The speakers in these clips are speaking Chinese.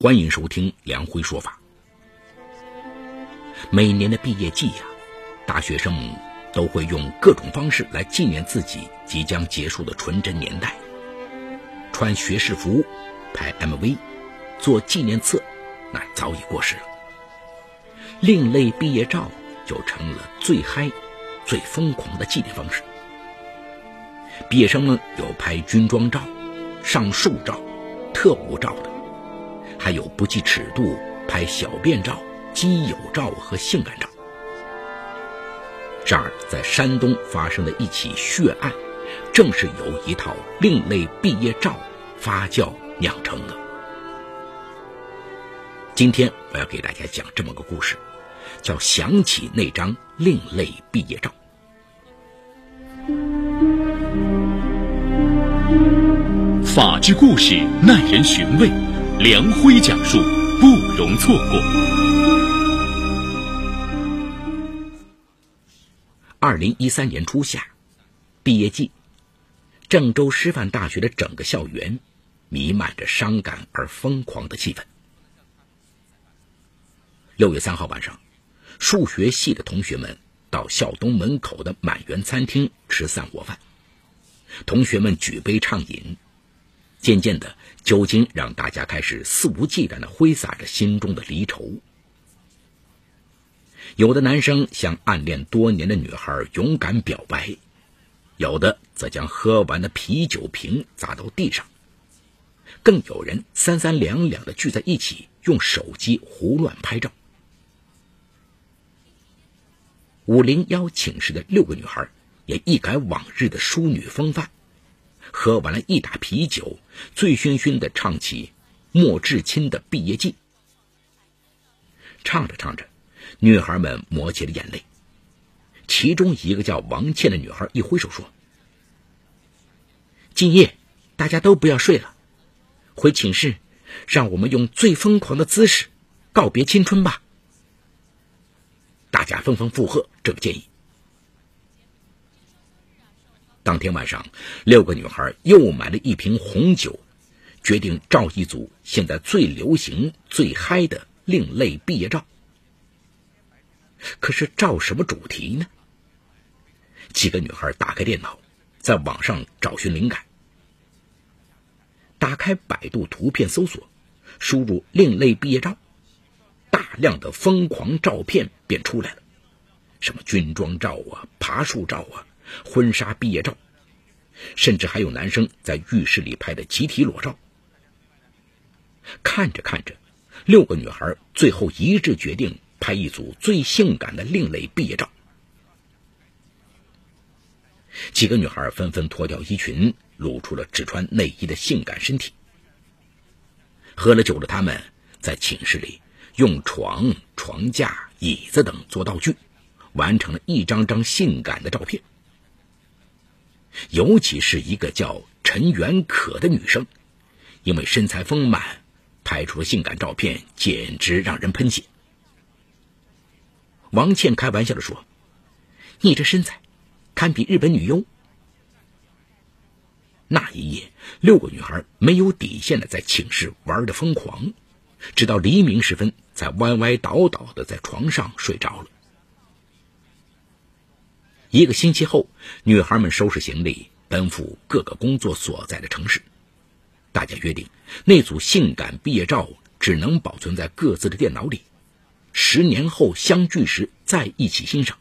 欢迎收听梁辉说法。每年的毕业季呀，大学生都会用各种方式来纪念自己即将结束的纯真年代。穿学士服、拍 MV、做纪念册，那早已过时了。另类毕业照就成了最嗨、最疯狂的纪念方式。毕业生们有拍军装照、上树照、特务照的。还有不计尺度拍小便照、基友照和性感照。然而，在山东发生的一起血案，正是由一套另类毕业照发酵酿成的。今天我要给大家讲这么个故事，叫《想起那张另类毕业照》。法治故事耐人寻味。梁辉讲述，不容错过。二零一三年初夏，毕业季，郑州师范大学的整个校园弥漫着伤感而疯狂的气氛。六月三号晚上，数学系的同学们到校东门口的满园餐厅吃散伙饭，同学们举杯畅饮。渐渐的，酒精让大家开始肆无忌惮的挥洒着心中的离愁。有的男生向暗恋多年的女孩勇敢表白，有的则将喝完的啤酒瓶砸到地上，更有人三三两两的聚在一起，用手机胡乱拍照。五零幺寝室的六个女孩也一改往日的淑女风范。喝完了一打啤酒，醉醺醺的唱起莫志清的《毕业季》。唱着唱着，女孩们抹起了眼泪。其中一个叫王倩的女孩一挥手说：“今夜大家都不要睡了，回寝室，让我们用最疯狂的姿势告别青春吧。”大家纷纷附和这个建议。当天晚上，六个女孩又买了一瓶红酒，决定照一组现在最流行、最嗨的另类毕业照。可是照什么主题呢？几个女孩打开电脑，在网上找寻灵感。打开百度图片搜索，输入“另类毕业照”，大量的疯狂照片便出来了，什么军装照啊、爬树照啊。婚纱毕业照，甚至还有男生在浴室里拍的集体裸照。看着看着，六个女孩最后一致决定拍一组最性感的另类毕业照。几个女孩纷纷脱掉衣裙，露出了只穿内衣的性感身体。喝了酒的他们，在寝室里用床、床架、椅子等做道具，完成了一张张性感的照片。尤其是一个叫陈元可的女生，因为身材丰满，拍出了性感照片，简直让人喷血。王倩开玩笑的说：“你这身材，堪比日本女优。”那一夜，六个女孩没有底线的在寝室玩的疯狂，直到黎明时分，才歪歪倒倒的在床上睡着了。一个星期后，女孩们收拾行李，奔赴各个工作所在的城市。大家约定，那组性感毕业照只能保存在各自的电脑里，十年后相聚时再一起欣赏。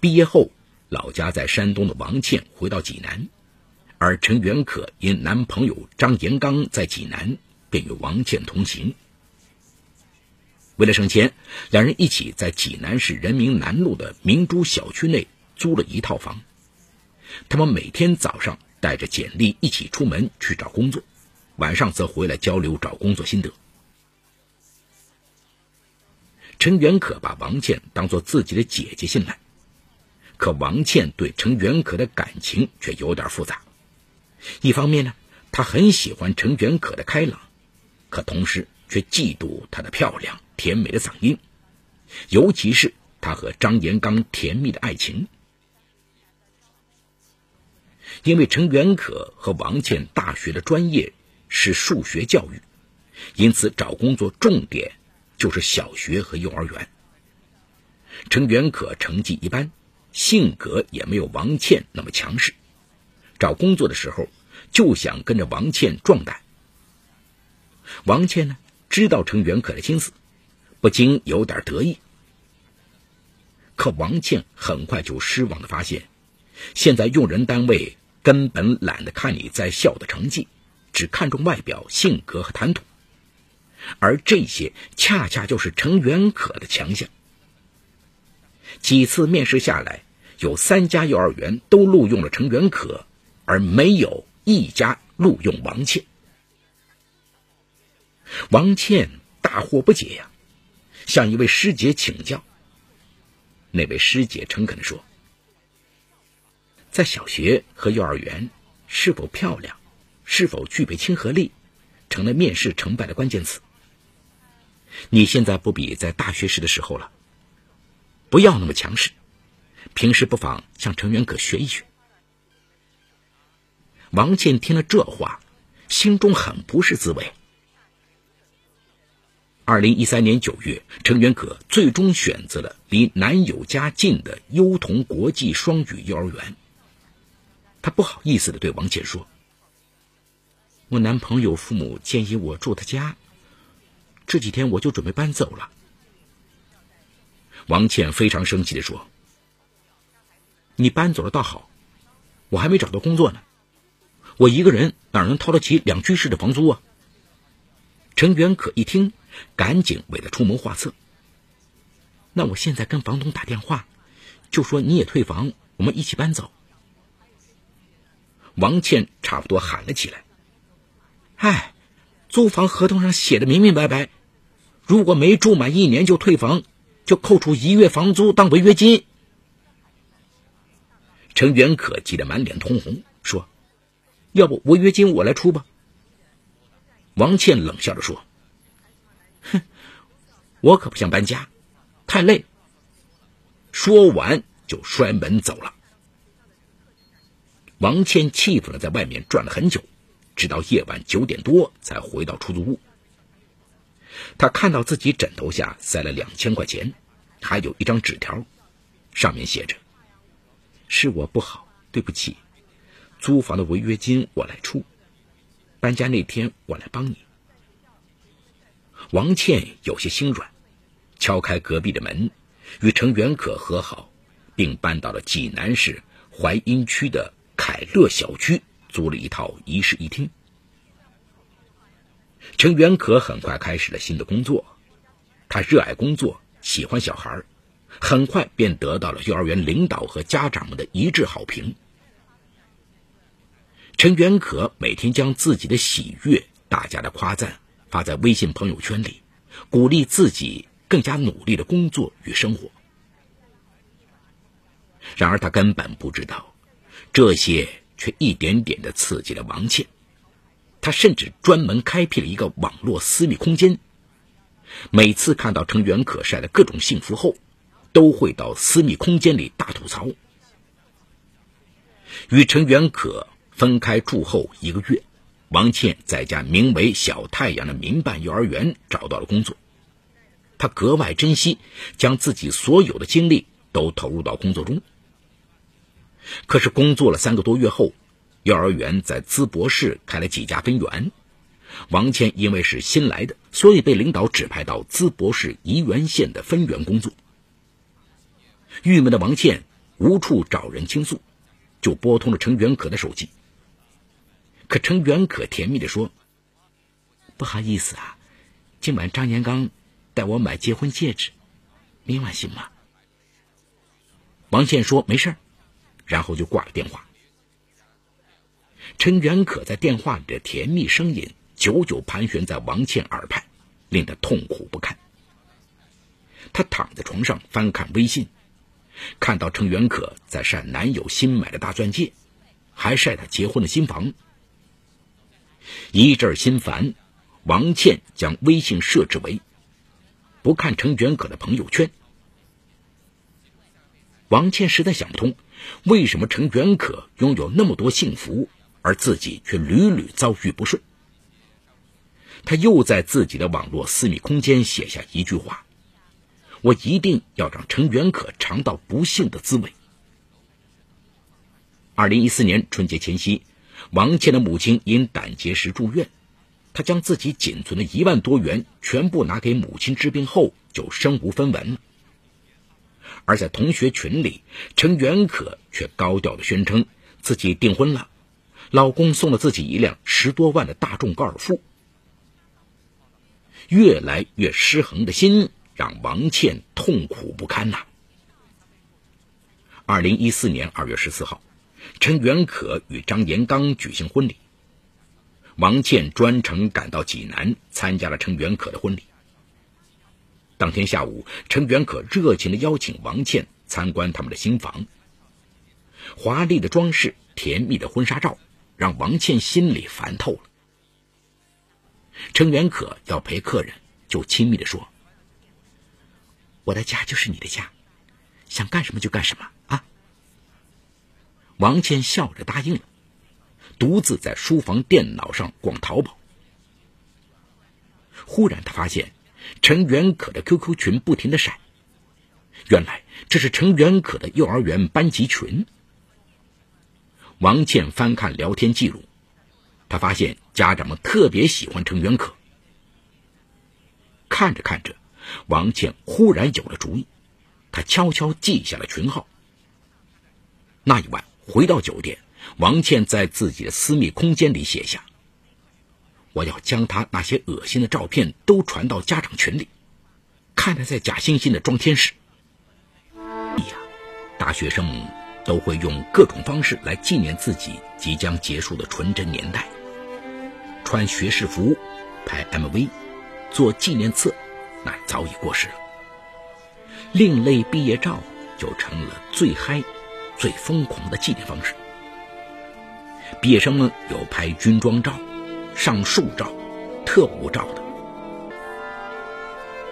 毕业后，老家在山东的王倩回到济南，而陈元可因男朋友张延刚在济南，便与王倩同行。为了省钱，两人一起在济南市人民南路的明珠小区内租了一套房。他们每天早上带着简历一起出门去找工作，晚上则回来交流找工作心得。陈元可把王倩当做自己的姐姐信赖，可王倩对陈元可的感情却有点复杂。一方面呢，她很喜欢陈元可的开朗，可同时却嫉妒她的漂亮。甜美的嗓音，尤其是他和张延刚甜蜜的爱情。因为陈元可和王倩大学的专业是数学教育，因此找工作重点就是小学和幼儿园。程元可成绩一般，性格也没有王倩那么强势，找工作的时候就想跟着王倩壮胆。王倩呢，知道程元可的心思，不禁有点得意。可王倩很快就失望的发现，现在用人单位根本懒得看你在校的成绩，只看重外表、性格和谈吐，而这些恰恰就是程元可的强项。几次面试下来，有三家幼儿园都录用了程元可，而没有一家录用王倩。王倩大惑不解呀，向一位师姐请教。那位师姐诚恳地说：“在小学和幼儿园，是否漂亮，是否具备亲和力，成了面试成败的关键词。你现在不比在大学时的时候了，不要那么强势，平时不妨向程元可学一学。”王倩听了这话，心中很不是滋味。二零一三年九月，程元可最终选择了离男友家近的优童国际双语幼儿园。她不好意思的对王倩说：“我男朋友父母建议我住他家，这几天我就准备搬走了。”王倩非常生气的说：“你搬走了倒好，我还没找到工作呢，我一个人哪能掏得起两居室的房租啊？”程元可一听。赶紧为他出谋划策。那我现在跟房东打电话，就说你也退房，我们一起搬走。王倩差不多喊了起来：“哎，租房合同上写的明明白白，如果没住满一年就退房，就扣除一月房租当违约金。”程元可急得满脸通红，说：“要不违约金我来出吧？”王倩冷笑着说。我可不想搬家，太累。说完就摔门走了。王倩气愤的在外面转了很久，直到夜晚九点多才回到出租屋。他看到自己枕头下塞了两千块钱，还有一张纸条，上面写着：“是我不好，对不起，租房的违约金我来出，搬家那天我来帮你。”王倩有些心软，敲开隔壁的门，与程元可和好，并搬到了济南市淮阴区的凯乐小区，租了一套一室一厅。程元可很快开始了新的工作，他热爱工作，喜欢小孩，很快便得到了幼儿园领导和家长们的一致好评。程元可每天将自己的喜悦、大家的夸赞。发在微信朋友圈里，鼓励自己更加努力的工作与生活。然而，他根本不知道，这些却一点点的刺激了王倩。他甚至专门开辟了一个网络私密空间，每次看到程元可晒的各种幸福后，都会到私密空间里大吐槽。与陈元可分开住后一个月。王倩在家名为“小太阳”的民办幼儿园找到了工作，他格外珍惜，将自己所有的精力都投入到工作中。可是工作了三个多月后，幼儿园在淄博市开了几家分园，王倩因为是新来的，所以被领导指派到淄博市沂源县的分园工作。郁闷的王倩无处找人倾诉，就拨通了程元可的手机。可程元可甜蜜的说：“不好意思啊，今晚张延刚带我买结婚戒指，明晚行吗？”王倩说：“没事然后就挂了电话。陈元可在电话里的甜蜜声音久久盘旋在王倩耳畔，令她痛苦不堪。她躺在床上翻看微信，看到陈元可在晒男友新买的大钻戒，还晒他结婚的新房。一阵心烦，王倩将微信设置为不看程元可的朋友圈。王倩实在想不通，为什么程元可拥有那么多幸福，而自己却屡屡遭遇不顺。他又在自己的网络私密空间写下一句话：“我一定要让程元可尝到不幸的滋味。”二零一四年春节前夕，王倩的母亲因胆结石住院，他将自己仅存的一万多元全部拿给母亲治病后，就身无分文了。而在同学群里，陈元可却高调的宣称自己订婚了，老公送了自己一辆十多万的大众高尔夫。越来越失衡的心让王倩痛苦不堪呐。二零一四年二月十四号，陈元可与张延刚举行婚礼，王倩专程赶到济南参加了陈元可的婚礼。当天下午，陈元可热情的邀请王倩参观他们的新房，华丽的装饰、甜蜜的婚纱照，让王倩心里烦透了。程元可要陪客人，就亲密的说：“我的家就是你的家，想干什么就干什么啊。”王倩笑着答应了，独自在书房电脑上逛淘宝。忽然，他发现程元可的 QQ 群不停的闪，原来这是程元可的幼儿园班级群。王倩翻看聊天记录。他发现家长们特别喜欢程元可。看着看着，王倩忽然有了主意，她悄悄记下了群号。那一晚回到酒店，王倩在自己的私密空间里写下：“我要将他那些恶心的照片都传到家长群里，看他在假惺惺的装天使。”哎呀，大学生都会用各种方式来纪念自己即将结束的纯真年代。穿学士服、拍 MV、做纪念册，那早已过时了。另类毕业照就成了最嗨、最疯狂的纪念方式。毕业生们有拍军装照、上树照、特务照的。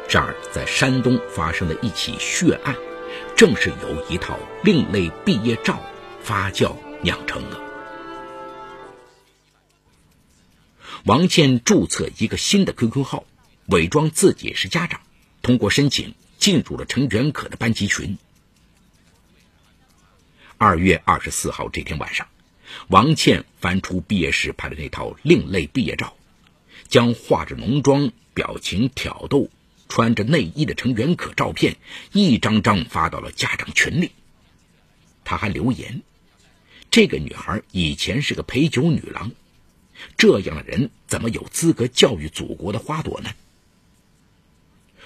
这儿在山东发生的一起血案，正是由一套另类毕业照发酵酿成的。王倩注册一个新的 QQ 号，伪装自己是家长，通过申请进入了陈元可的班级群。二月二十四号这天晚上，王倩翻出毕业时拍的那套另类毕业照，将化着浓妆、表情挑逗、穿着内衣的程元可照片一张张发到了家长群里。他还留言：“这个女孩以前是个陪酒女郎。”这样的人怎么有资格教育祖国的花朵呢？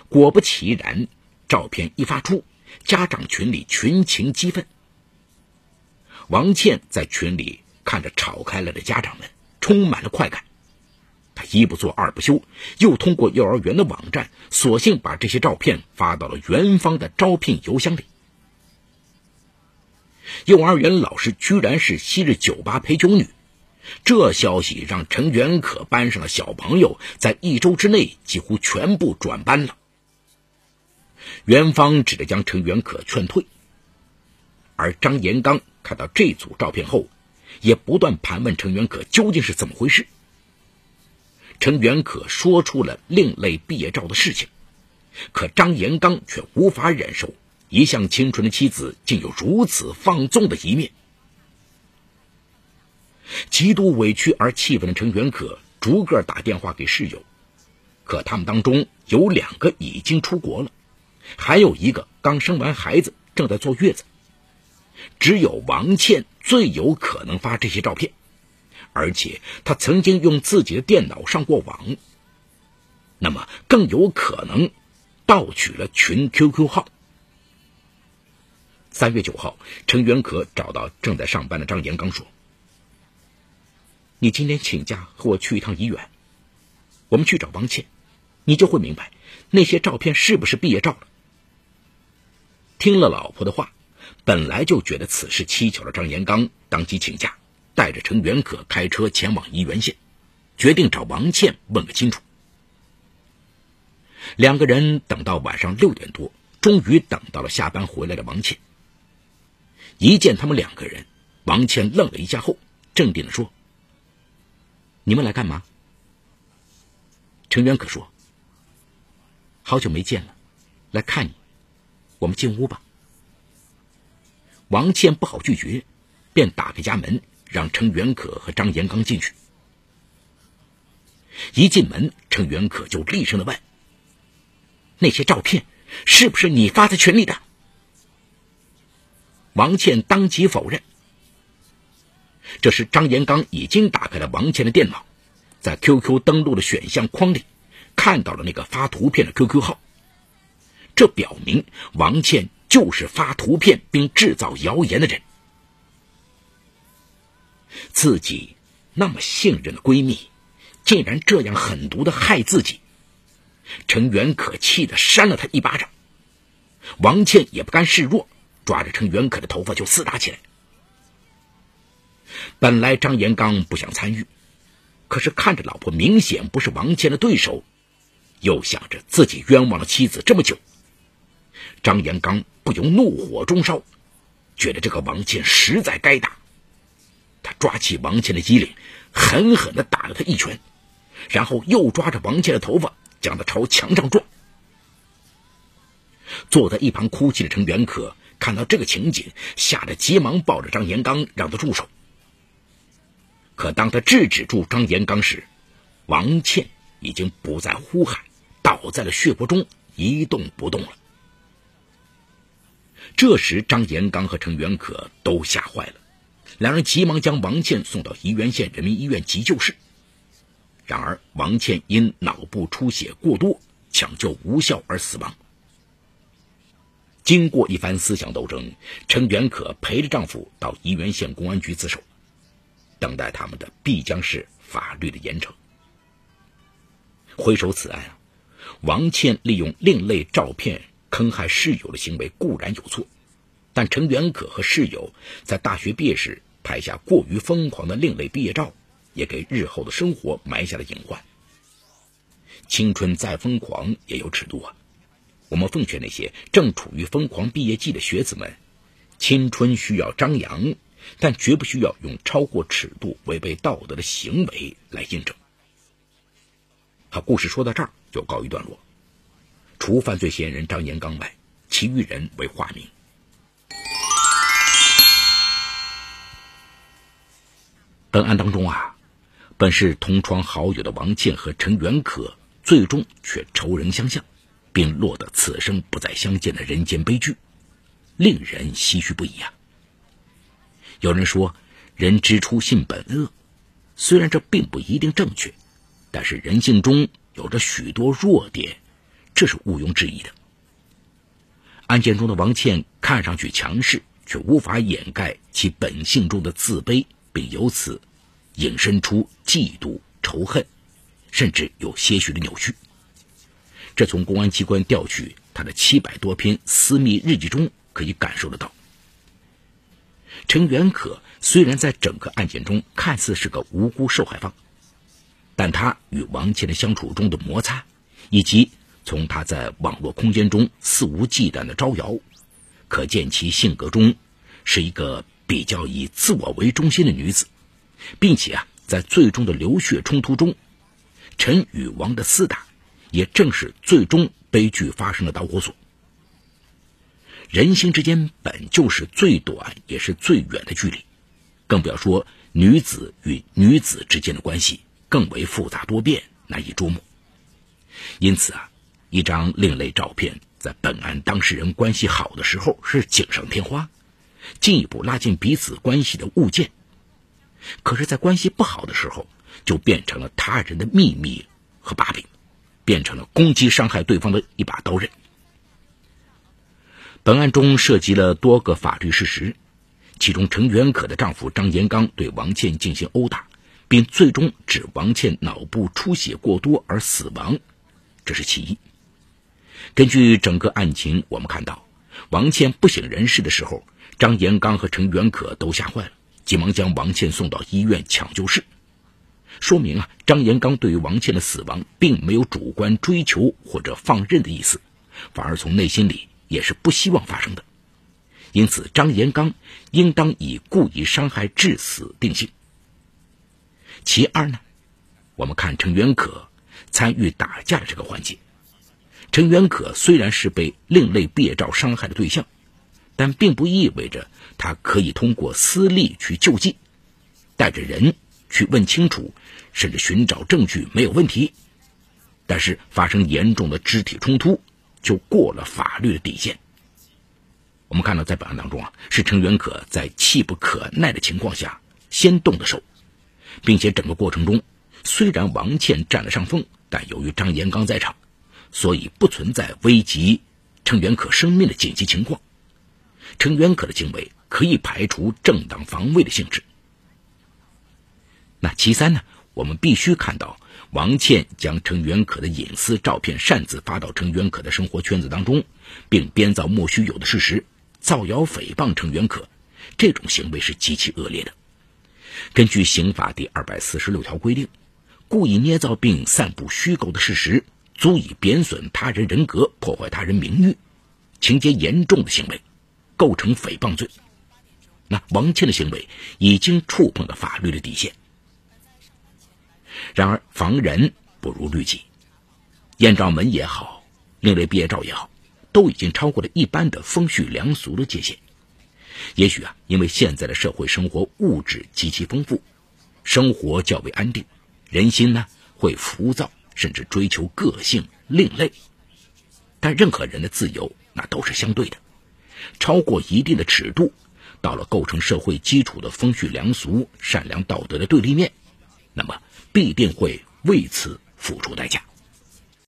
果不其然，照片一发出，家长群里群情激愤。王倩在群里看着吵开了的家长们，充满了快感。他一不做二不休，又通过幼儿园的网站，索性把这些照片发到了园方的招聘邮箱里。幼儿园老师居然是昔日酒吧陪酒女。这消息让陈元可班上的小朋友在一周之内几乎全部转班了。园方只得将陈元可劝退，而张延刚看到这组照片后，也不断盘问程元可究竟是怎么回事。程元可说出了另类毕业照的事情，可张延刚却无法忍受一向清纯的妻子竟有如此放纵的一面。极度委屈而气愤的程元可逐个打电话给室友，可他们当中有两个已经出国了，还有一个刚生完孩子正在坐月子，只有王倩最有可能发这些照片，而且她曾经用自己的电脑上过网，那么更有可能盗取了群 QQ 号。三月九号，程元可找到正在上班的张延刚说。你今天请假和我去一趟医院，我们去找王倩，你就会明白那些照片是不是毕业照了。听了老婆的话，本来就觉得此事蹊跷的张延刚当即请假，带着程元可开车前往沂源县，决定找王倩问个清楚。两个人等到晚上六点多，终于等到了下班回来的王倩。一见他们两个人，王倩愣了一下后，镇定的说。你们来干嘛？程元可说：“好久没见了，来看你，我们进屋吧。”王倩不好拒绝，便打开家门，让程元可和张延刚进去。一进门，程元可就厉声的问：“那些照片是不是你发在群里的？”王倩当即否认。这时，张延刚已经打开了王倩的电脑，在 QQ 登录的选项框里看到了那个发图片的 QQ 号。这表明王倩就是发图片并制造谣言的人。自己那么信任的闺蜜，竟然这样狠毒的害自己。程元可气得扇了他一巴掌，王倩也不甘示弱，抓着程元可的头发就厮打起来。本来张延刚不想参与，可是看着老婆明显不是王倩的对手，又想着自己冤枉了妻子这么久，张延刚不由怒火中烧，觉得这个王倩实在该打。他抓起王倩的衣领，狠狠地打了她一拳，然后又抓着王倩的头发，将她朝墙上撞。坐在一旁哭泣的程元可看到这个情景，吓得急忙抱着张延刚，让他住手。可当他制止住张延刚时，王倩已经不再呼喊，倒在了血泊中，一动不动了。这时，张延刚和程元可都吓坏了，两人急忙将王倩送到沂源县人民医院急救室。然而，王倩因脑部出血过多，抢救无效而死亡。经过一番思想斗争，程元可陪着丈夫到沂源县公安局自首。等待他们的必将是法律的严惩。回首此案，王倩利用另类照片坑害室友的行为固然有错，但程元可和室友在大学毕业时拍下过于疯狂的另类毕业照，也给日后的生活埋下了隐患。青春再疯狂也有尺度啊！我们奉劝那些正处于疯狂毕业季的学子们，青春需要张扬。但绝不需要用超过尺度、违背道德的行为来印证。好，故事说到这儿就告一段落。除犯罪嫌疑人张延刚外，其余人为化名。本案当中啊，本是同窗好友的王倩和陈元可，最终却仇人相向，并落得此生不再相见的人间悲剧，令人唏嘘不已啊。有人说，人之初性本恶，虽然这并不一定正确，但是人性中有着许多弱点，这是毋庸置疑的。案件中的王倩看上去强势，却无法掩盖其本性中的自卑，并由此引申出嫉妒、仇恨，甚至有些许的扭曲。这从公安机关调取他的七百多篇私密日记中可以感受得到。陈元可虽然在整个案件中看似是个无辜受害方，但他与王倩的相处中的摩擦，以及从他在网络空间中肆无忌惮的招摇，可见其性格中是一个比较以自我为中心的女子，并且啊，在最终的流血冲突中，陈与王的厮打，也正是最终悲剧发生的导火索。人心之间本就是最短也是最远的距离，更不要说女子与女子之间的关系更为复杂多变，难以捉摸。因此啊，一张另类照片在本案当事人关系好的时候是锦上添花，进一步拉近彼此关系的物件；可是，在关系不好的时候，就变成了他人的秘密和把柄，变成了攻击伤害对方的一把刀刃。本案中涉及了多个法律事实，其中程元可的丈夫张延刚对王倩进行殴打，并最终致王倩脑部出血过多而死亡，这是其一。根据整个案情，我们看到王倩不省人事的时候，张延刚和程元可都吓坏了，急忙将王倩送到医院抢救室，说明啊，张延刚对于王倩的死亡并没有主观追求或者放任的意思，反而从内心里。也是不希望发生的，因此张延刚应当以故意伤害致死定性。其二呢，我们看程元可参与打架的这个环节。陈元可虽然是被另类毕业照伤害的对象，但并不意味着他可以通过私利去救济，带着人去问清楚，甚至寻找证据没有问题。但是发生严重的肢体冲突，就过了法律的底线。我们看到在本案当中啊，是陈元可在气不可耐的情况下先动的手，并且整个过程中虽然王倩占了上风，但由于张延刚在场。所以不存在危及程元可生命的紧急情况，程元可的行为可以排除正当防卫的性质。那其三呢？我们必须看到王倩将程元可的隐私照片擅自发到程元可的生活圈子当中，并编造莫须有的事实，造谣诽谤程元可，这种行为是极其恶劣的。根据刑法第二百四十六条规定，故意捏造并散布虚构的事实。足以贬损他人人格、破坏他人名誉，情节严重的行为，构成诽谤罪。那王倩的行为已经触碰了法律的底线。然而，防人不如律己，艳照门也好，另类毕业照也好，都已经超过了一般的风序良俗的界限。也许啊，因为现在的社会生活物质极其丰富，生活较为安定，人心呢会浮躁。甚至追求个性另类，但任何人的自由那都是相对的，超过一定的尺度，到了构成社会基础的风序良俗、善良道德的对立面，那么必定会为此付出代价。